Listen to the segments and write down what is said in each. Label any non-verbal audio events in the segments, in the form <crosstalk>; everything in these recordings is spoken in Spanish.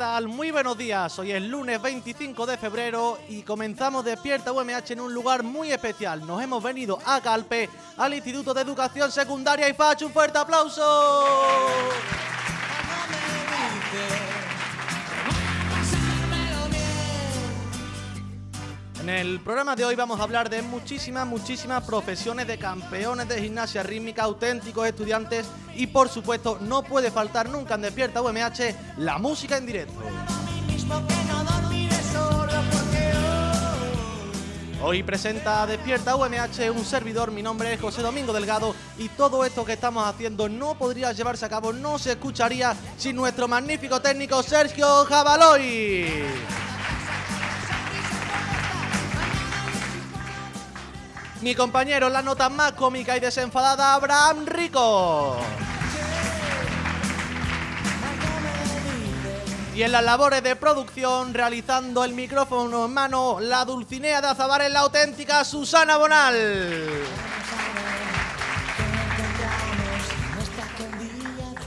tal? Muy buenos días. Hoy es lunes 25 de febrero y comenzamos Despierta UMH en un lugar muy especial. Nos hemos venido a Calpe, al Instituto de Educación Secundaria y Facho. ¡Un fuerte aplauso! En el programa de hoy vamos a hablar de muchísimas, muchísimas profesiones de campeones de gimnasia rítmica, auténticos estudiantes y por supuesto no puede faltar nunca en Despierta UMH la música en directo. Hoy presenta Despierta UMH un servidor, mi nombre es José Domingo Delgado y todo esto que estamos haciendo no podría llevarse a cabo, no se escucharía sin nuestro magnífico técnico Sergio Jabaloy. Mi compañero, la nota más cómica y desenfadada, Abraham Rico. Y en las labores de producción, realizando el micrófono en mano, la Dulcinea de Azabar en la auténtica Susana Bonal.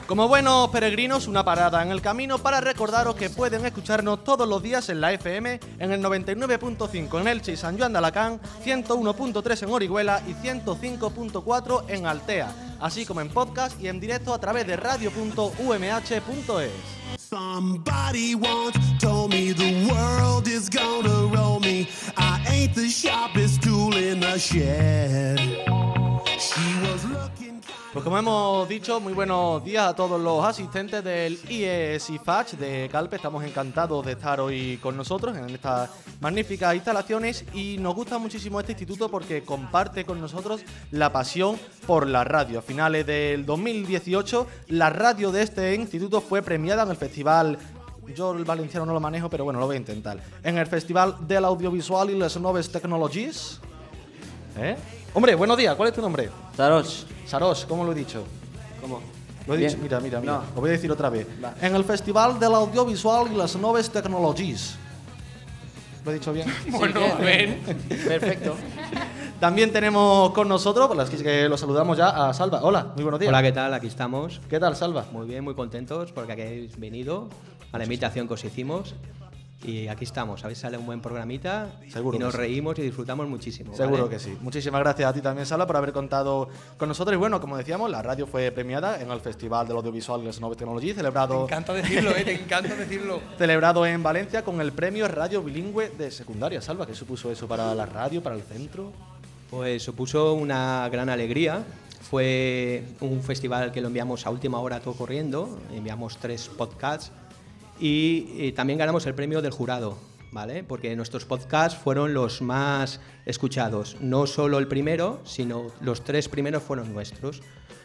Como buenos peregrinos, una parada en el camino para recordaros que pueden escucharnos todos los días en la FM, en el 99.5 en Elche y San Juan de Alacán, 101.3 en Orihuela y 105.4 en Altea, así como en podcast y en directo a través de radio.umh.es. Pues como hemos dicho, muy buenos días a todos los asistentes del IES IFACH de Calpe. Estamos encantados de estar hoy con nosotros en estas magníficas instalaciones y nos gusta muchísimo este instituto porque comparte con nosotros la pasión por la radio. A finales del 2018, la radio de este instituto fue premiada en el festival yo el valenciano no lo manejo, pero bueno, lo voy a intentar. En el Festival del Audiovisual y las Nuevas Technologies. ¿Eh? Hombre, buenos días, ¿cuál es tu nombre? Saros, Saros, ¿cómo lo he dicho? ¿cómo? Lo he Bien. dicho, mira, mira, mira. No. Lo voy a decir otra vez. Va. En el Festival del Audiovisual y las Nuevas Technologies. ¿Lo he dicho bien? <laughs> Bueno, bien. Perfecto. También tenemos con nosotros, por las que que lo saludamos ya, a Salva. Hola, muy buenos días. Hola, ¿qué tal? Aquí estamos. ¿Qué tal, Salva? Muy bien, muy contentos porque aquí habéis venido a la invitación que os hicimos. Y aquí estamos, a ver si sale un buen programita Seguro y nos sí. reímos y disfrutamos muchísimo. Seguro ¿vale? que sí. Muchísimas gracias a ti también, Salva, por haber contado con nosotros. Y bueno, como decíamos, la radio fue premiada en el Festival del Audiovisual y las Nuevas Technologies, celebrado, encanta decirlo, eh, te encanta decirlo. <laughs> celebrado en Valencia con el premio Radio Bilingüe de Secundaria. Salva, ¿qué supuso eso para la radio, para el centro? Pues supuso una gran alegría. Fue un festival que lo enviamos a última hora todo corriendo. Enviamos tres podcasts y, eh, también ganamos el premio del jurado, ¿vale? Porque nuestros podcasts fueron los más escuchados. No solo el primero, sino los tres primeros fueron nuestros.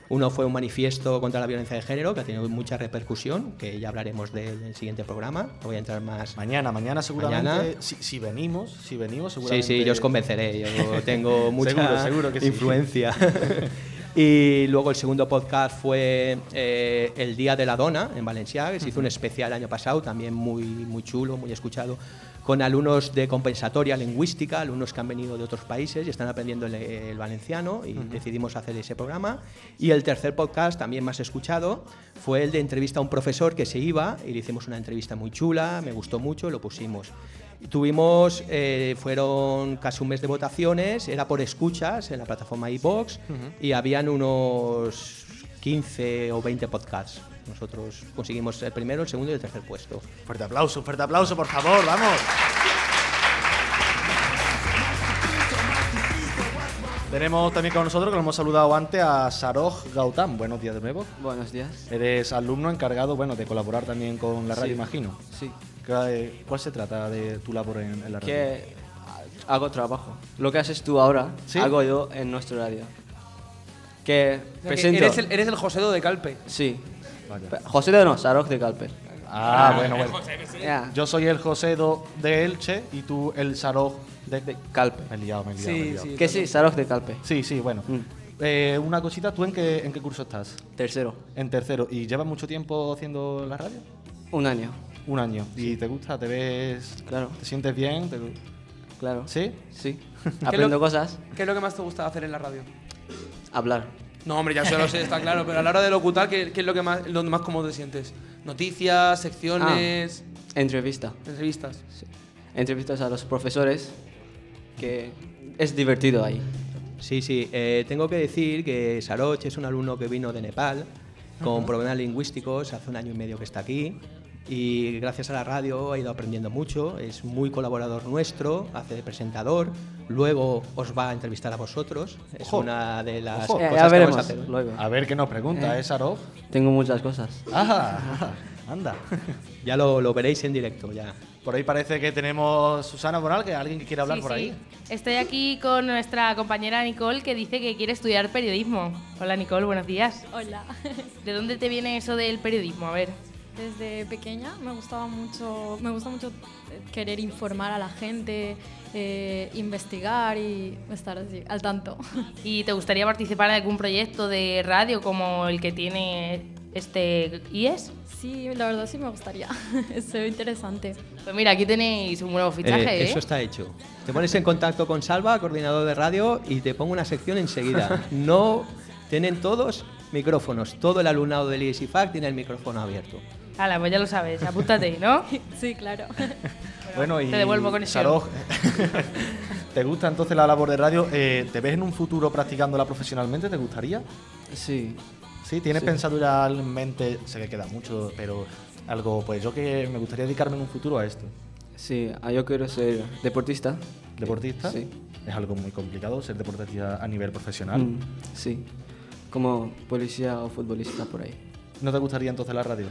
Uno fue un manifiesto contra la violencia de género, que ha tenido mucha repercusión, que ya hablaremos del, del siguiente programa. No voy a entrar más. Mañana, mañana seguramente, Mañana. Si, si venimos, si venimos Sí, seguramente... sí, yo os convenceré. Yo tengo <laughs> mucha Seguro, seguro que sí. <laughs> y luego el segundo podcast fue eh, El Día de la Dona en Valencia, que se hizo un especial el año pasado, también muy, muy chulo, muy escuchado, con alumnos de compensatoria lingüística, alumnos que han venido de otros países y están aprendiendo el, el valenciano y decidimos hacer ese programa. Y el tercer podcast, también más escuchado, fue el de entrevista a un profesor que se iba y le hicimos una entrevista muy chula, me gustó mucho, lo pusimos. Tuvimos, eh, fueron casi un mes de votaciones, era por escuchas en la plataforma iBox y habían unos 15 o 20 podcasts. Nosotros conseguimos el primero, el segundo y el tercer puesto. Fuerte aplauso, fuerte aplauso, por favor, vamos. Tenemos también con nosotros, que lo hemos saludado antes, a Saroj Gautam. Buenos días de nuevo. Buenos días. Eres alumno encargado, bueno, de colaborar también con la radio, Sí. imagino. Sí. ¿Qué- ¿Cuál se trata de tu labor en, en la radio? Que ah, Hago trabajo. Lo que haces tú ahora, ¿Sí? hago yo en nuestro radio. Que O sea, que presento. eres, el, eres el Josedo de Calpe. Sí. José de no, Sarok de Calpe. Ah, bueno, bueno. Ya. Yo soy el Josedo de Elche y tú el Saroj de... De Calpe. Me he liado, me he liado, me he Sí, liado. sí. Que sí, Sarok de Calpe. Sí, sí, bueno. Mm. Eh, una cosita, ¿tú en qué, en qué curso estás? Tercero. En tercero. ¿Y llevas mucho tiempo haciendo la radio? Un año. Un año. ¿Y te gusta? ¿Te ves? Claro. ¿Te sientes bien? ¿Te- Claro. ¿Sí? Sí. <laughs> ¿Qué es Aprendo lo- cosas. ¿Qué es lo que más te gusta hacer en la radio? Hablar. No, hombre, ya se lo sé, está claro, pero a la hora de locutar, ¿qué, qué es lo que más, donde más cómodo te sientes? Noticias, secciones, Entrevista. entrevistas. Sí. Entrevistas a los profesores. Que es divertido ahí. Sí, sí. eh, tengo que decir que Saroch es un alumno que vino de Nepal con problemas lingüísticos, hace un año y medio que está aquí y gracias a la radio ha ido aprendiendo mucho, es muy colaborador nuestro, hace de presentador, luego os va a entrevistar a vosotros, es Ojo. una de las Ojo. Eh, cosas ya que veremos vamos a hacer. luego. A ver qué nos pregunta, ¿eh, Saroj? Tengo muchas cosas. Ah, <laughs> anda. Ya lo, lo veréis en directo, ya. Por ahí parece que tenemos Susana Bonal, que alguien que quiere hablar Sí, por sí. ahí. Estoy aquí con nuestra compañera Nicole que dice que quiere estudiar periodismo. Hola Nicole, buenos días. Hola. ¿De dónde te viene eso del periodismo? A ver. Desde pequeña me gustaba mucho, me gusta mucho eh, querer informar a la gente, eh, investigar y estar así, al tanto. <laughs> ¿Y te gustaría participar en algún proyecto de radio como el que tiene este IES? Sí, la verdad sí me gustaría. <laughs> es interesante. Pues mira, aquí tenéis un nuevo fichaje, Eh, ¿eh? Eso está hecho. Te pones en contacto con Salva, coordinador de radio, y te pongo una sección enseguida. <laughs> No tienen todos micrófonos. Todo el alumnado del IESIFAC tiene el micrófono abierto. Hala, pues ya lo sabes, apúntate, ¿no? <laughs> Sí, claro. <laughs> Bueno, y te devuelvo conexión. Saroj, <laughs> ¿te gusta entonces la labor de radio? Eh, ¿Te ves en un futuro practicándola profesionalmente? ¿Te gustaría? Sí. Sí, ¿tienes Sí. pensado ya en mente? Sé que queda mucho, pero algo, pues yo que me gustaría dedicarme en un futuro a esto. Sí, ah, yo quiero ser deportista. ¿Deportista? Sí. Es algo muy complicado ser deportista a nivel profesional. Mm, sí. Como policía o futbolista por ahí. ¿No te gustaría entonces la radio?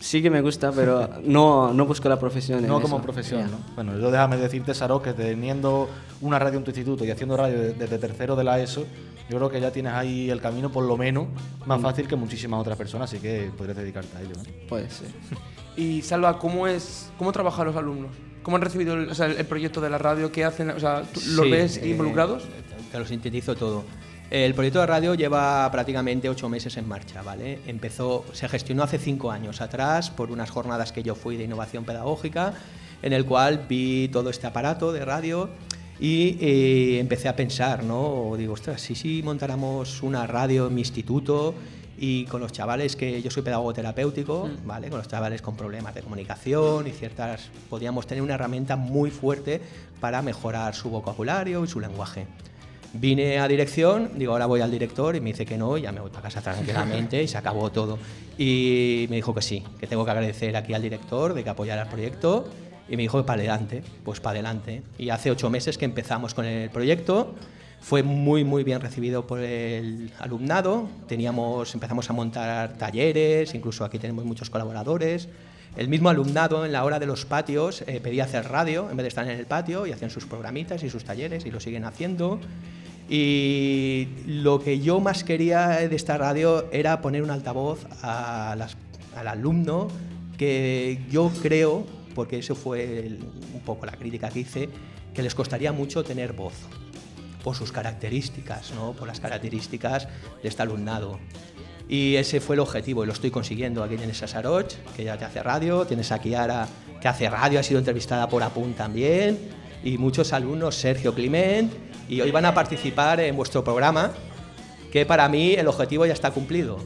Sí que me gusta, pero no, no busco la profesión. en No como eso. profesión. ¿no? Bueno, yo déjame decirte, Saro, que teniendo una radio en tu instituto y haciendo radio de- desde tercero de la ESO, yo creo que ya tienes ahí el camino, por lo menos, más Mm. fácil que muchísimas otras personas, así que podrías dedicarte a ello, ¿no? Puede ser. <laughs> Y Salva, ¿cómo es, cómo trabajan los alumnos? ¿Cómo han recibido el, o sea, el- proyecto de la radio? ¿Qué hacen? O sea, ¿tú ¿los Sí, ves eh, involucrados? Te lo sintetizo todo. El proyecto de radio lleva prácticamente ocho meses en marcha, ¿vale? Empezó, se gestionó hace cinco años atrás por unas jornadas que yo fui de innovación pedagógica, en el cual vi todo este aparato de radio y eh, empecé a pensar, ¿no? Digo, ostras, si sí montáramos una radio en mi instituto y con los chavales que yo soy pedagogo terapéutico, ¿vale? Con los chavales con problemas de comunicación y ciertas, podríamos tener una herramienta muy fuerte para mejorar su vocabulario y su lenguaje. Vine a dirección, digo, ahora voy al director y me dice que no, ya me voy para casa tranquilamente y se acabó todo. Y me dijo que sí, que tengo que agradecer aquí al director de que apoyara el proyecto y me dijo que para adelante, pues para adelante. Y hace ocho meses que empezamos con el proyecto, fue muy muy bien recibido por el alumnado, teníamos, empezamos a montar talleres, incluso aquí tenemos muchos colaboradores. El mismo alumnado en la hora de los patios eh, pedía hacer radio en vez de estar en el patio y hacían sus programitas y sus talleres y lo siguen haciendo. Y lo que yo más quería de esta radio era poner un altavoz al alumno que yo creo, porque eso fue un poco la crítica que hice, que les costaría mucho tener voz por sus características, ¿no? por las características de este alumnado. Y ese fue el objetivo y lo estoy consiguiendo. Aquí tienes a Saroch, que ya te hace radio, tienes a Kiara, que hace radio, ha sido entrevistada por Apun también, y muchos alumnos, Sergio Climent, y hoy van a participar en vuestro programa, que para mí el objetivo ya está cumplido.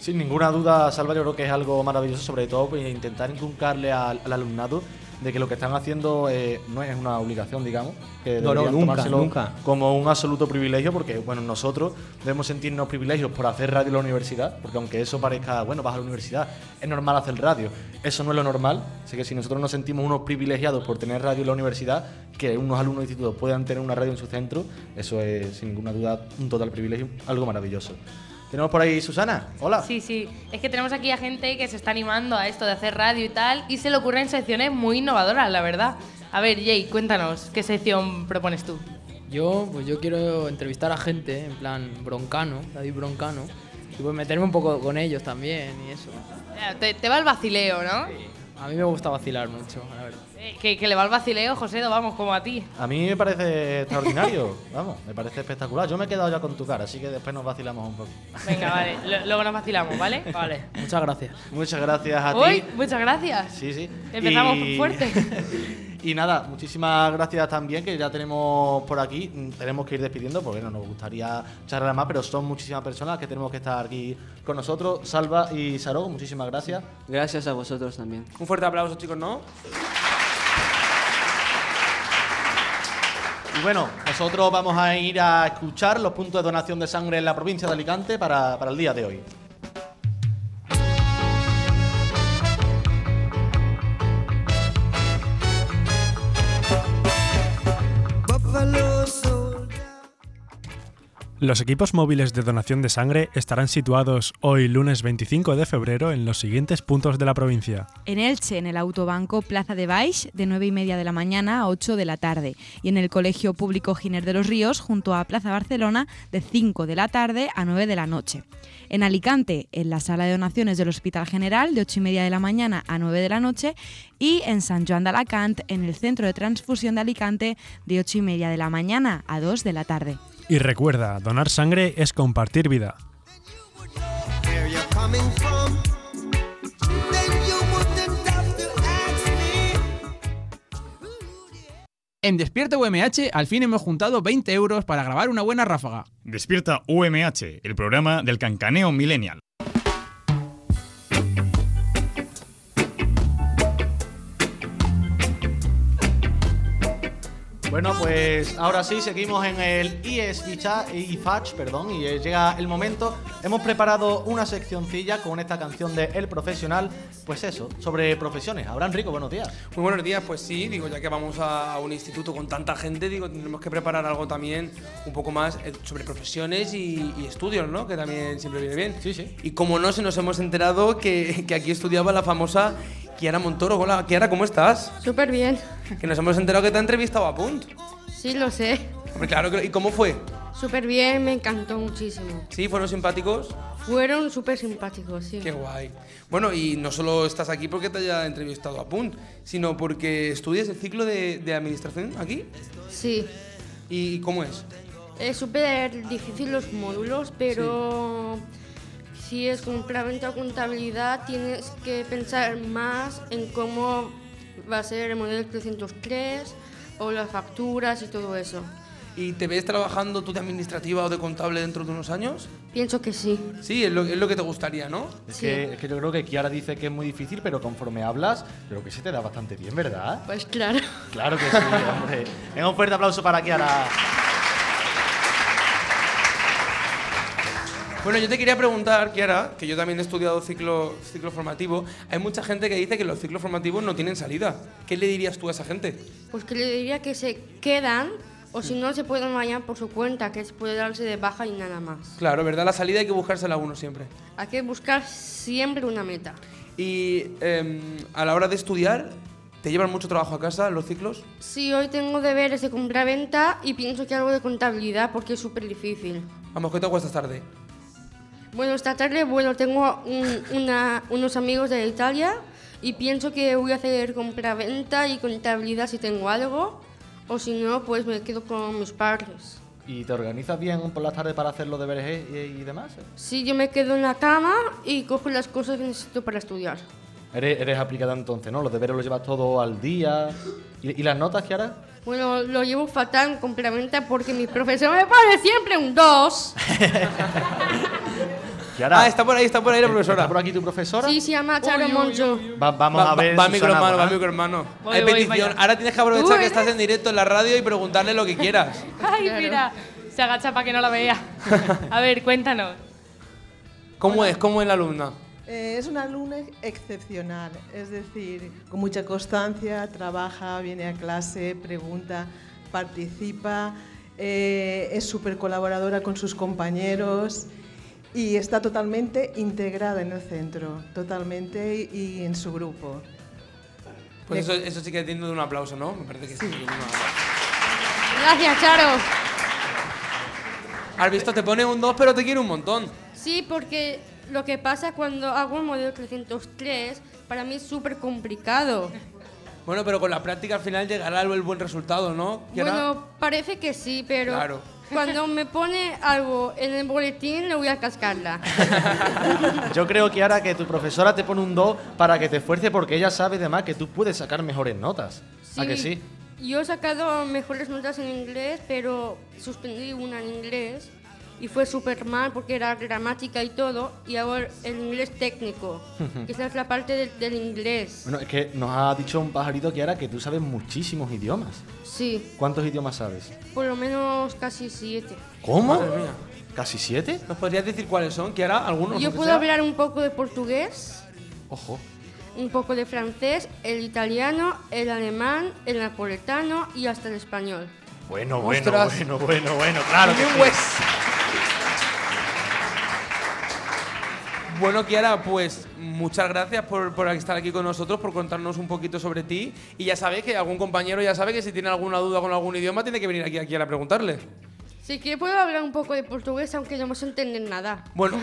Sin ninguna duda, Salva, yo creo que es algo maravilloso, sobre todo pues, intentar inculcarle al, al alumnado de que lo que están haciendo eh, no es una obligación, digamos, que No, nunca, tomárselo nunca. como un absoluto privilegio, porque bueno, nosotros debemos sentirnos privilegios por hacer radio en la universidad, porque aunque eso parezca, bueno, vas a la universidad, es normal hacer radio, eso no es lo normal, así que si nosotros nos sentimos unos privilegiados por tener radio en la universidad, que unos alumnos de instituto puedan tener una radio en su centro, eso es sin ninguna duda un total privilegio, algo maravilloso. Tenemos por ahí Susana, hola. Sí, sí. Es que tenemos aquí a gente que se está animando a esto de hacer radio y tal, y se le ocurren secciones muy innovadoras, la verdad. A ver, Jay, cuéntanos, ¿qué sección propones tú? Yo, pues yo quiero entrevistar a gente, en plan broncano, David Broncano, y pues meterme un poco con ellos también y eso. Te, te va el vacileo, ¿no? A mí me gusta vacilar mucho, la verdad. Eh, Que, que le va el vacileo, José, vamos, como a ti. A mí me parece extraordinario, <laughs> vamos, me parece espectacular. Yo me he quedado ya con tu cara, así que después nos vacilamos un poco. Venga, vale, <laughs> luego nos vacilamos, ¿vale? Vale, muchas gracias. Muchas gracias a Uy, ti. muchas gracias. Sí, sí. Empezamos Y- fuerte. <laughs> y nada, muchísimas gracias también, que ya tenemos por aquí. Mm, Tenemos que ir despidiendo porque no nos gustaría charlar más, pero son muchísimas personas que tenemos que estar aquí con nosotros. Salva y Saro, muchísimas gracias. Gracias a vosotros también. Un fuerte aplauso, chicos, ¿no? Y bueno, nosotros vamos a ir a escuchar los puntos de donación de sangre en la provincia de Alicante para, para el día de hoy. Los equipos móviles de donación de sangre estarán situados hoy lunes 25 de febrero en los siguientes puntos de la provincia. En Elche, en el Autobanco Plaza de Baix, de 9 y media de la mañana a 8 de la tarde. Y en el Colegio Público Giner de los Ríos, junto a Plaza Barcelona, de 5 de la tarde a 9 de la noche. En Alicante, en la Sala de Donaciones del Hospital General, de 8 y media de la mañana a 9 de la noche. Y en San Joan de Alacant, en el Centro de Transfusión de Alicante, de 8 y media de la mañana a 2 de la tarde. Y recuerda, donar sangre es compartir vida. En Despierta UMH al fin hemos juntado 20 euros para grabar una buena ráfaga. Despierta UMH, el programa del cancaneo millennial. Bueno, pues ahora sí, seguimos en el IFACH, perdón, y eh, llega el momento. Hemos preparado una seccioncilla con esta canción de El Profesional, pues eso, sobre profesiones. Abraham Rico, buenos días. Muy buenos días, pues sí, digo, ya que vamos a, un instituto con tanta gente, digo, tenemos que preparar algo también un poco más eh, sobre profesiones y, y estudios, ¿no? Que también siempre viene bien. Sí, sí. Y como no, se nos hemos enterado que, que aquí estudiaba la famosa Kiara Montoro. Hola, Kiara, ¿cómo estás? Súper bien. Que nos hemos enterado que te ha entrevistado a Punt. Sí, lo sé. Hombre, claro, ¿y cómo fue? Súper bien, me encantó muchísimo. ¿Sí? ¿Fueron simpáticos? Fueron súper simpáticos, sí. Qué guay. Bueno, y no solo estás aquí porque te haya entrevistado a Punt, sino porque estudias el ciclo de, de administración aquí. Sí. ¿Y cómo es? Es súper difícil los módulos, pero si es complemento a contabilidad tienes que pensar más en cómo va a ser el modelo 303 o las facturas y todo eso. ¿Y te ves trabajando tú de administrativa o de contable dentro de unos años? Pienso que sí. Sí, es lo, es lo que te gustaría, ¿no? Es, que, es que yo creo que Kiara dice que es muy difícil, pero conforme hablas, creo que se te da bastante bien, ¿verdad? Pues claro. Claro que sí, <laughs> hombre. Venga, un fuerte aplauso para Kiara. Bueno, yo te quería preguntar, Kiara, que yo también he estudiado ciclo, ciclo formativo. Hay mucha gente que dice que los ciclos formativos no tienen salida. ¿Qué le dirías tú a esa gente? Pues que le diría que se quedan o si no se pueden bañar por su cuenta, que se puede darse de baja y nada más. Claro, ¿verdad? La salida hay que buscársela uno siempre. Hay que buscar siempre una meta. Y em, a la hora de estudiar, ¿te llevan mucho trabajo a casa los ciclos? Sí, hoy tengo deberes de compra-venta y pienso que algo de contabilidad porque es súper difícil. Vamos, ¿qué te acuestas tarde? Bueno, esta tarde, bueno, tengo un- una- unos amigos de Italia y pienso que voy a hacer compra-venta y contabilidad si tengo algo o si no, pues me quedo con mis padres. ¿Y te organizas bien por las tardes para hacer los deberes y, y demás? Sí, yo me quedo en la cama y cojo las cosas que necesito para estudiar. Eres, eres aplicada entonces, ¿no? Los deberes los llevas todo al día. ¿Y, y las notas, Kiara? Bueno, lo llevo fatal en compra-venta porque mi profesor me pone siempre un 2. <laughs> Kiara. Ah, está por ahí, está por ahí la profesora. ¿Está por aquí tu profesora? Sí, se llama Charo Moncho. Va- vamos Va- a ver. Va, va Susana, microhermano, va ¿verdad? microhermano. Voy, Hay voy, petición. vaya. Ahora tienes que aprovechar que eres- estás en directo en la radio y preguntarle lo que quieras. <laughs> Ay, mira, se agacha para que no la vea. <laughs> A ver, cuéntanos. ¿Cómo es? ¿Cómo es la alumna? Eh, es una alumna excepcional, es decir, con mucha constancia, trabaja, viene a clase, pregunta, participa, eh, es súper colaboradora con sus compañeros y está totalmente integrada en el centro, totalmente y, en su grupo. Pues eso, eso sí que es digno de un aplauso, ¿no? Me parece que sí. aplauso. Gracias, Charo. Has visto, te pone un 2, pero te quiere un montón. Sí, porque lo que pasa cuando hago un modelo 303, para mí es súper complicado. Bueno, pero con la práctica al final llegará el buen resultado, ¿no? Bueno, parece que sí, pero Claro. Cuando me pone algo en el boletín, le voy a cascarla. <laughs> Yo creo que ahora que tu profesora te pone un 2 para que te esfuerce porque ella sabe además que tú puedes sacar mejores notas. ¿A que sí? Yo he sacado mejores notas en inglés, pero suspendí una en inglés y fue súper mal porque era gramática y todo, y ahora el inglés técnico, que esa es la parte del, del inglés. Bueno, es que nos ha dicho un pajarito que ahora que tú sabes muchísimos idiomas. Sí, ¿Cuántos idiomas sabes? por lo menos casi siete. ¿Cómo? Madre mía. ¿Casi siete? ¿Nos podrías decir cuáles son, Kiara? ¿Algunos? Yo puedo sea? hablar un poco de portugués, Ojo. un poco de francés, el italiano, el alemán, el napoletano y hasta el español. Bueno, bueno, Ostras. bueno, bueno, bueno, claro que sí. Bueno, Kiara, pues muchas gracias por, por estar aquí con nosotros, por contarnos un poquito sobre ti. Y ya sabéis que algún compañero ya sabe que si tiene alguna duda con algún idioma tiene que venir aquí a Kiara a preguntarle. Sí que puedo hablar un poco de portugués, aunque no me sé entender nada. Bueno,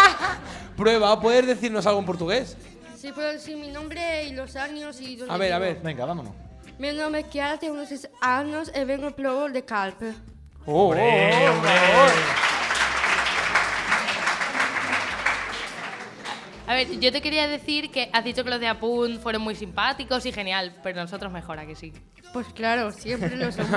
<laughs> prueba, ¿puedes decirnos algo en portugués? Sí, puedo decir mi nombre y los años y dónde A ver, a ver. Venga, vámonos. Mi nombre es Chiara, tengo unos 6 años y vengo del de Calpe. Oh, Hombre, oh, oh, hombre. A ver, yo te quería decir que has dicho que los de Apunt fueron muy simpáticos y genial, pero nosotros mejor, ¿a que sí? Pues claro, siempre lo somos.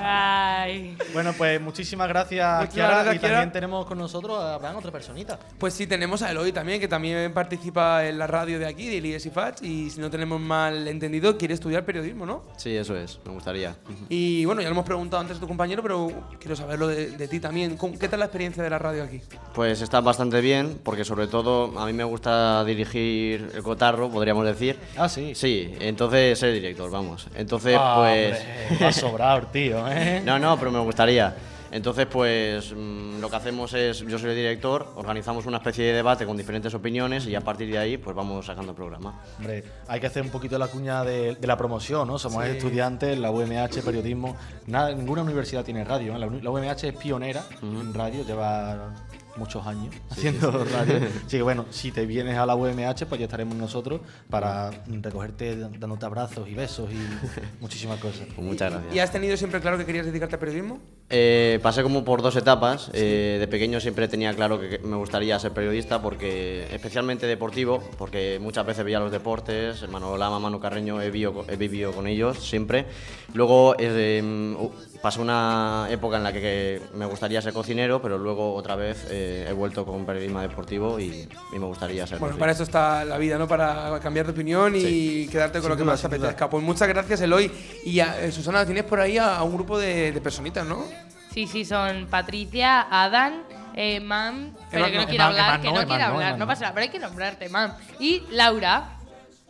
Ay. Bueno, pues muchísimas gracias, Muchas Kiara. gracias, y Kiara. también tenemos con nosotros a Abraham, otra personita. Pues sí, tenemos a Eloy también, que también participa en la radio de aquí, de Elias y Fach, y si no tenemos mal entendido, quiere estudiar periodismo, ¿no? Sí, eso es, me gustaría. Y bueno, ya lo hemos preguntado antes a tu compañero, pero quiero saberlo de, de ti también. ¿Cómo- ¿Qué tal la experiencia de la radio aquí? Pues está bastante bien, porque sobre todo a mí me gusta dirigir el cotarro, podríamos decir. Ah, sí. Sí, entonces ser director, vamos. Entonces, Ah, pues. hombre, sobrado tío, ¿eh? <laughs> no, no, pero me gustaría. Entonces, pues mm, lo que hacemos es, yo soy el director, organizamos una especie de debate con diferentes opiniones y a partir de ahí, pues vamos sacando el programa. Hombre, hay que hacer un poquito la cuña de, de la promoción, ¿no? Somos Sí. estudiantes, la UMH, periodismo. Nada, ninguna universidad tiene radio. ¿eh? La, la UMH es pionera en radio, lleva muchos años haciendo radio. <laughs> Así que bueno, si te vienes a la UMH, pues ya estaremos nosotros para recogerte dándote abrazos y besos y <laughs> muchísimas cosas. Pues muchas gracias. ¿Y has tenido siempre claro que querías dedicarte al periodismo? Eh, pasé como por dos etapas. Eh, de pequeño siempre tenía claro que me gustaría ser periodista, porque especialmente deportivo, porque muchas veces veía los deportes. Manolo Lama, Manu Carreño, he vivido, he vivido con ellos siempre. Luego eh, uh, pasé una época en la que, que me gustaría ser cocinero, pero luego otra vez eh, he vuelto con periodismo deportivo y, y me gustaría ser Bueno, para eso está la vida, ¿no? Para cambiar de opinión y Sí. quedarte con Sin lo que duda, más te apetezca. Pues muchas gracias, Eloy. Y a- eh, Susana, tienes por ahí a, a un grupo de, de personitas, ¿no? Sí, sí, son Patricia, Adán, eh, Mam, pero Eman que no no, quiere hablar, Eman que no, no Eman quiere hablar, no. pasa nada, pero hay que nombrarte, Mam. Y Laura.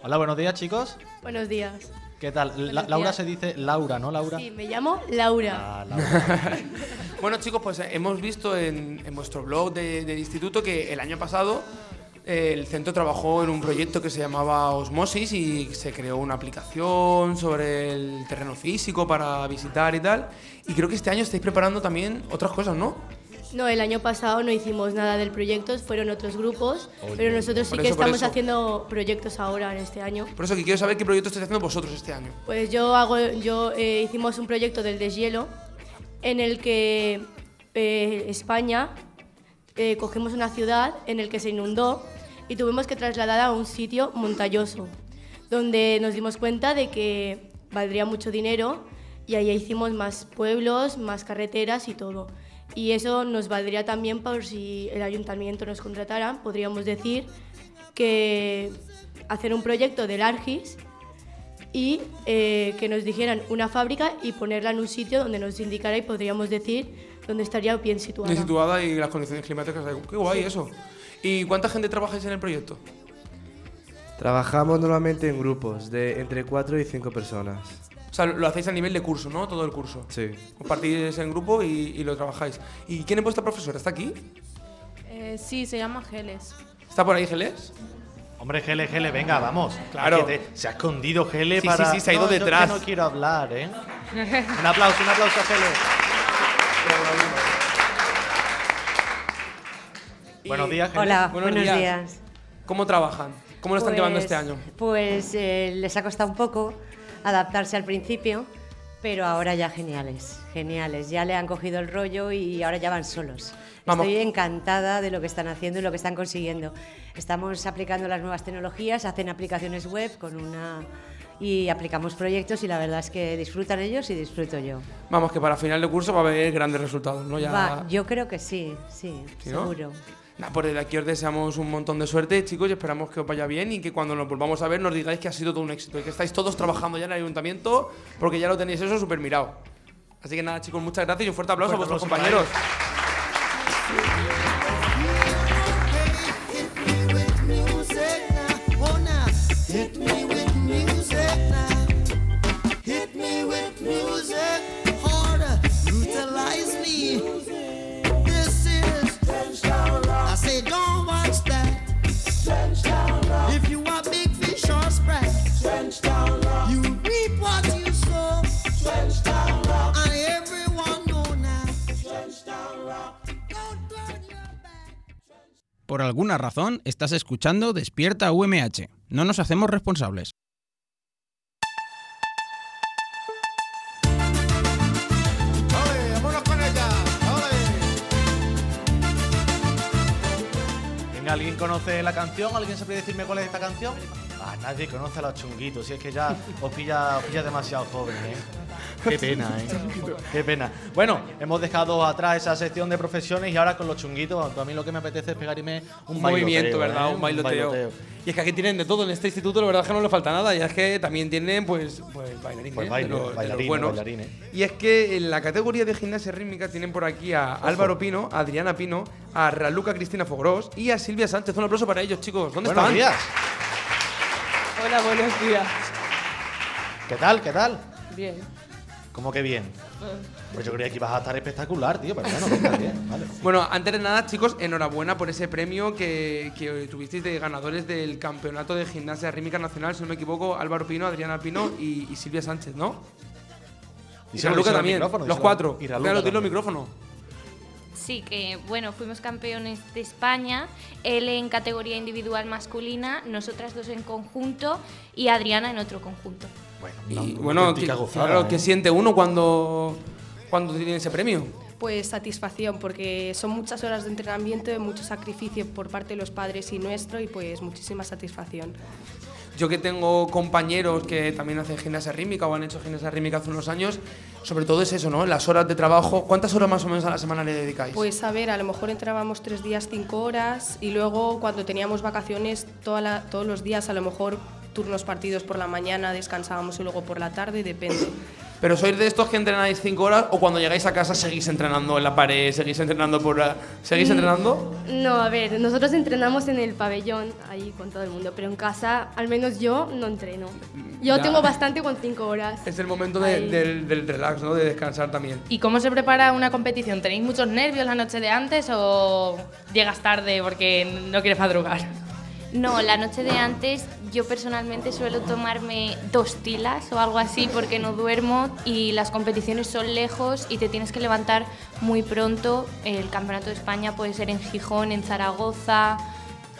Hola, buenos días, chicos. Buenos días. ¿Qué tal? La- Laura se dice Laura, ¿no, Laura? Sí, me llamo Laura. Ah, Laura. <laughs> Bueno, chicos, pues eh, hemos visto en, en vuestro blog de- del instituto que el año pasado eh, el centro trabajó en un proyecto que se llamaba Osmosis y se creó una aplicación sobre el terreno físico para visitar y tal. Y creo que este año estáis preparando también otras cosas, ¿no? No, el año pasado no hicimos nada del proyecto, fueron otros grupos, Oye, pero nosotros sí que eso, estamos haciendo proyectos ahora en este año. Por eso que quiero saber qué proyecto estáis haciendo vosotros este año. Pues yo hago, yo eh, hicimos un proyecto del deshielo en el que eh, España eh, cogimos una ciudad en el que se inundó y tuvimos que trasladar a un sitio montañoso, donde nos dimos cuenta de que valdría mucho dinero y ahí hicimos más pueblos, más carreteras y todo. Y eso nos valdría también por si el ayuntamiento nos contratara, podríamos decir que hacer un proyecto del Argis y eh, que nos dijeran una fábrica y ponerla en un sitio donde nos indicara y podríamos decir dónde estaría bien situada. Bien situada y las condiciones climáticas. Qué guay eso. ¿Y cuánta gente trabajáis en el proyecto? Trabajamos normalmente en grupos de entre 4 y 5 personas. O sea, lo hacéis a nivel de curso, ¿no? Todo el curso. Sí. Compartís en grupo y, y lo trabajáis. ¿Y quién es vuestra profesora? ¿Está aquí? Eh, sí, se llama Geles. ¿Está por ahí, Geles? Hombre, Gele, Gele, venga, vamos. Claro. Es que te- se ha escondido Gele Sí, para. sí, sí, se ha ido No, yo detrás. que no quiero hablar, ¿eh? <laughs> Un aplauso, un aplauso a Gele. Buenos días, Gele. Hola, Buenos buenos días. días. ¿Cómo trabajan? ¿Cómo lo están Pues- llevando este año? Pues eh, les ha costado un poco adaptarse al principio, pero ahora ya geniales, geniales. Ya le han cogido el rollo y ahora ya van solos. Vamos. Estoy encantada de lo que están haciendo y lo que están consiguiendo. Estamos aplicando las nuevas tecnologías, hacen aplicaciones web con una y aplicamos proyectos y la verdad es que disfrutan ellos y disfruto yo. Vamos, que para final de curso va a haber grandes resultados, ¿no? Ya... Va, yo creo que sí, sí, ¿Sí, no? Nah, pues desde aquí os deseamos un montón de suerte, chicos, y esperamos que os vaya bien y que cuando nos volvamos a ver nos digáis que ha sido todo un éxito y que estáis todos trabajando ya en el ayuntamiento porque ya lo tenéis eso súper mirado. Así que nada, chicos, muchas gracias y un fuerte aplauso a vuestros compañeros. Alguna razón estás escuchando Despierta UMH. No nos hacemos responsables. ¿alguien conoce la canción? ¿Alguien sabe decirme cuál es esta canción? Ah, nadie conoce a los chunguitos, si es que ya os pilla, os pilla demasiado joven, ¿eh? Qué <laughs> pena, ¿eh? Qué pena. Bueno, hemos dejado atrás esa sección de profesiones y ahora con los chunguitos, a mí lo que me apetece es pegarme un, Un movimiento, ¿verdad? ¿eh? Un bailoteo. Y es que aquí tienen de todo en este instituto, la verdad es que no le falta nada. Y es que también tienen, pues, pues bailarines. Pues de baile, los- de los bailarines. Y es que en la categoría de gimnasia rítmica tienen por aquí a Álvaro Pino, a Adriana Pino, a Raluca Cristina Fogros y a Silvia Sánchez. Un aplauso para ellos, chicos. ¿Dónde Buenos están? días. Hola, buenos días. ¿Qué tal? ¿Qué tal? Bien. ¿Cómo que bien? Pues yo creía que ibas a estar espectacular, tío, pero bueno, venga, bien, vale. <laughs> Bueno, antes de nada, chicos, enhorabuena por ese premio que, que tuvisteis de ganadores del Campeonato de Gimnasia Rítmica Nacional, si no me equivoco, Álvaro Pino, Adriana Pino y, y Silvia Sánchez, ¿no? Y Raluca también, los cuatro. Y Raluca Claro, dilo al también. Sí, que bueno, fuimos campeones de España, él en categoría individual masculina, nosotras dos en conjunto y Adriana en otro conjunto. Y bueno, que, claro, ¿qué siente uno cuando, cuando tiene ese premio? Pues satisfacción, porque son muchas horas de entrenamiento, mucho sacrificio por parte de los padres y nuestro, y pues muchísima satisfacción. Yo que tengo compañeros que también hacen gimnasia rítmica o han hecho gimnasia rítmica hace unos años, sobre todo es eso, ¿no? Las horas de trabajo. ¿Cuántas horas más o menos a la semana le dedicáis? Pues a ver, a lo mejor entrábamos tres días, cinco horas, y luego cuando teníamos vacaciones, toda todos los días, a lo mejor turnos partidos por la mañana, descansábamos y luego por la tarde, depende. ¿Pero sois de estos que entrenáis cinco horas o cuando llegáis a casa seguís entrenando en la pared, seguís entrenando por... la- ¿Seguís Mm. entrenando? No, a ver, nosotros entrenamos en el pabellón, ahí con todo el mundo, pero en casa, al menos yo, no entreno. Yo Ya. tengo bastante con cinco horas. Es el momento de- del, del relax, ¿no? De descansar también. ¿Y cómo se prepara una competición? ¿Tenéis muchos nervios la noche de antes o llegas tarde porque no quieres madrugar? No, la noche de antes yo personalmente suelo tomarme dos tilas o algo así porque no duermo y las competiciones son lejos y te tienes que levantar muy pronto. El Campeonato de España puede ser en Gijón, en Zaragoza,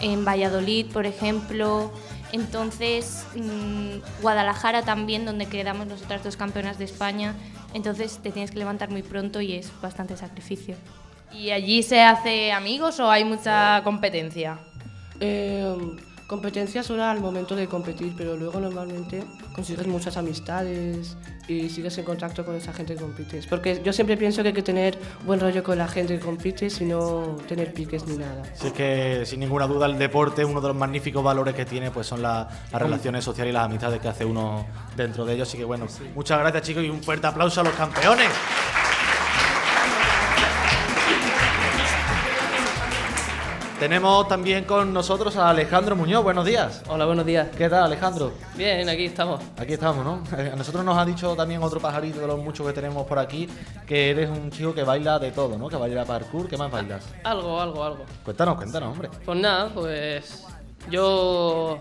en Valladolid, por ejemplo. Entonces, mm, Guadalajara también, donde quedamos nosotras dos campeonas de España. Entonces te tienes que levantar muy pronto y es bastante sacrificio. ¿Y allí se hace amigos o hay mucha competencia? Eh, competencia solo al momento de competir, pero luego normalmente consigues muchas amistades y sigues en contacto con esa gente que compites. Porque yo siempre pienso que hay que tener buen rollo con la gente que compites y no tener piques ni nada. Si es que sin ninguna duda el deporte, uno de los magníficos valores que tiene, pues son la- las relaciones sociales y las amistades que hace uno dentro de ellos. Así que bueno, muchas gracias chicos y un fuerte aplauso a los campeones. Tenemos también con nosotros a Alejandro Muñoz. Buenos días. Hola, buenos días. ¿Qué tal, Alejandro? Bien, aquí estamos. Aquí estamos, ¿no? Eh, A nosotros nos ha dicho también otro pajarito de los muchos que tenemos por aquí que eres un chico que baila de todo, ¿no? Que baila parkour. ¿Qué más bailas? Algo, algo, algo. Cuéntanos, cuéntanos, hombre. Pues nada, pues yo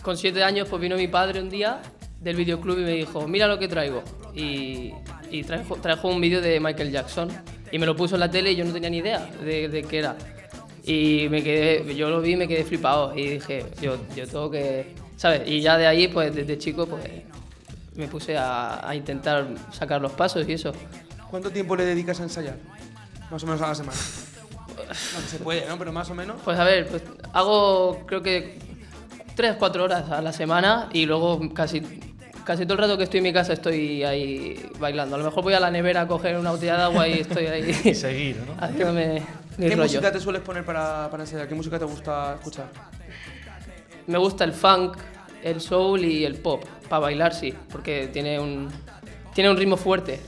con siete años pues vino mi padre un día del videoclub y me dijo, mira lo que traigo. Y, y trajo, trajo un vídeo de Michael Jackson y me lo puso en la tele y yo no tenía ni idea de, de qué era. Y me quedé, yo lo vi y me quedé flipado y dije, yo, yo tengo que, ¿sabes? Y ya de ahí, pues desde chico, pues me puse a, a intentar sacar los pasos y eso. ¿Cuánto tiempo le dedicas a ensayar? Más o menos a la semana. <laughs> No que se puede, ¿no? Pero más o menos. Pues a ver, pues hago creo que 3, 4 horas a la semana y luego casi, casi todo el rato que estoy en mi casa estoy ahí bailando. A lo mejor voy a la nevera a coger una botella de agua y estoy ahí. <laughs> Y seguir, ¿no? <laughs> Haciéndome mi ¿Qué rollo. música te sueles poner para, para ensayar? ¿Qué música te gusta escuchar? Me gusta el funk, el soul y el pop. Para bailar sí, porque tiene un, tiene un ritmo fuerte.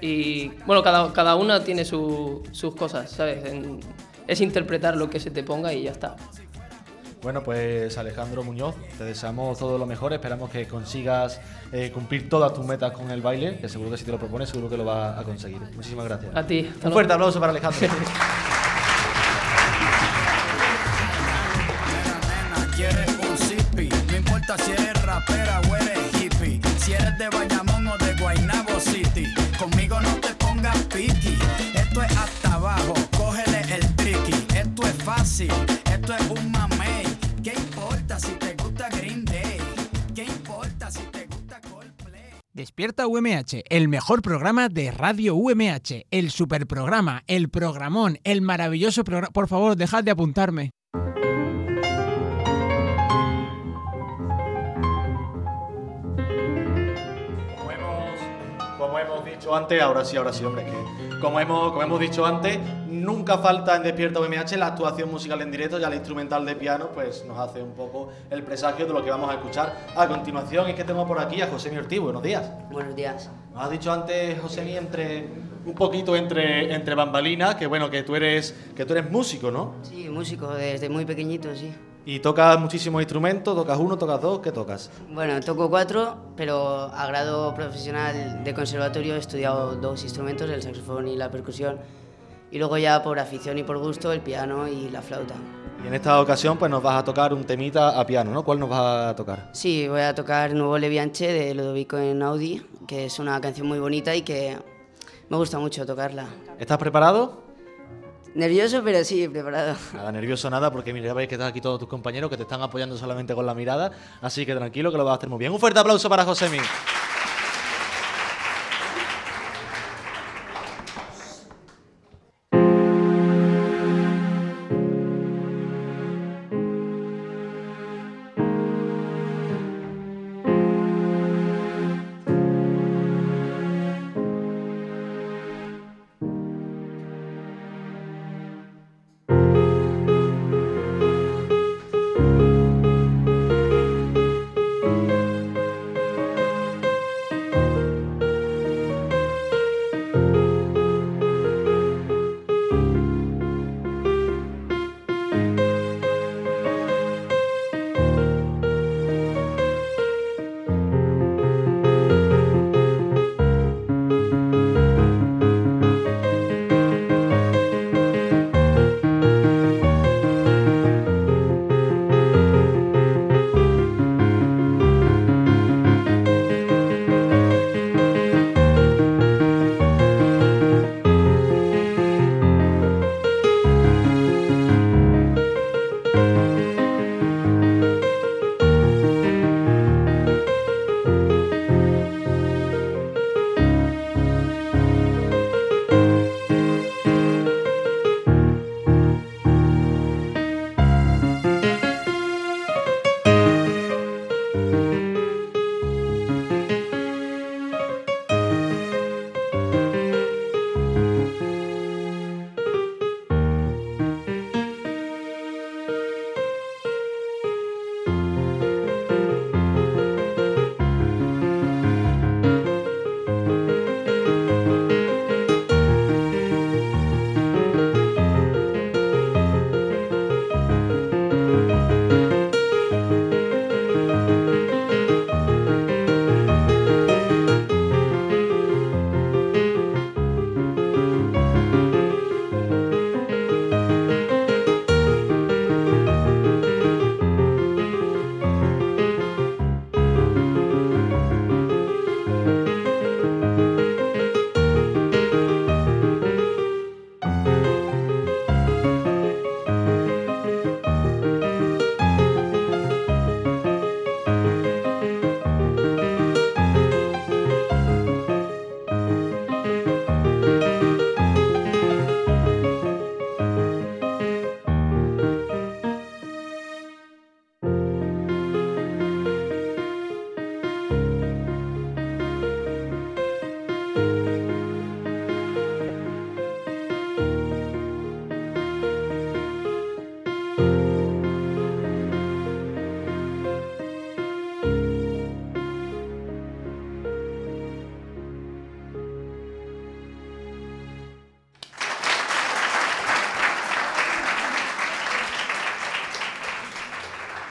Y bueno, cada, cada una tiene su- sus cosas, ¿sabes? En- es interpretar lo que se te ponga y ya está. Bueno, pues Alejandro Muñoz, te deseamos todo lo mejor. Esperamos que consigas eh, cumplir todas tus metas con el baile, que seguro que si te lo propones, seguro que lo vas a conseguir. Muchísimas gracias. A ti. Un fuerte aplauso para Alejandro. <laughs> Despierta UMH, el mejor programa de Radio UMH, el superprograma, el programón, el maravilloso programa. Por favor, dejad de apuntarme. Dicho antes, ahora sí, ahora sí, hombre, que como hemos, como hemos dicho antes, nunca falta en Despierta UMH la actuación musical en directo, ya la instrumental de piano, pues nos hace un poco el presagio de lo que vamos a escuchar a continuación. Y es que tenemos por aquí a José Ortiz, buenos días. Buenos días. Nos has dicho antes, José entre un poquito entre, entre bambalinas, que bueno, que tú eres, que tú eres músico, ¿no? Sí, músico desde muy pequeñito, sí. Y tocas muchísimos instrumentos, tocas uno, tocas dos, ¿qué tocas? Bueno, toco cuatro, pero a grado profesional de conservatorio he estudiado dos instrumentos, el saxofón y la percusión. Y luego ya por afición y por gusto el piano y la flauta. Y en esta ocasión pues nos vas a tocar un temita a piano, ¿no? ¿Cuál nos vas a tocar? Sí, voy a tocar Nuevo Levianche de Ludovico Einaudi, que es una canción muy bonita y que me gusta mucho tocarla. ¿Estás preparado? Nervioso, pero sí, preparado. Nada, nervioso nada, porque mira, ya veis que están aquí todos tus compañeros que te están apoyando solamente con la mirada, así que tranquilo que lo vas a hacer muy bien. Un fuerte aplauso para Josemi.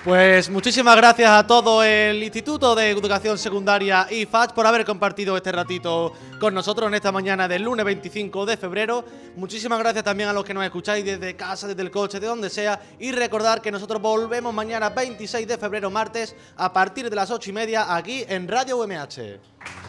Pues muchísimas gracias a todo el Instituto de Educación Secundaria IFACH por haber compartido este ratito con nosotros en esta mañana del lunes 25 de febrero. Muchísimas gracias también a los que nos escucháis desde casa, desde el coche, de donde sea. Y recordar que nosotros volvemos mañana 26 de febrero, martes, a partir de las 8 y media aquí en Radio UMH.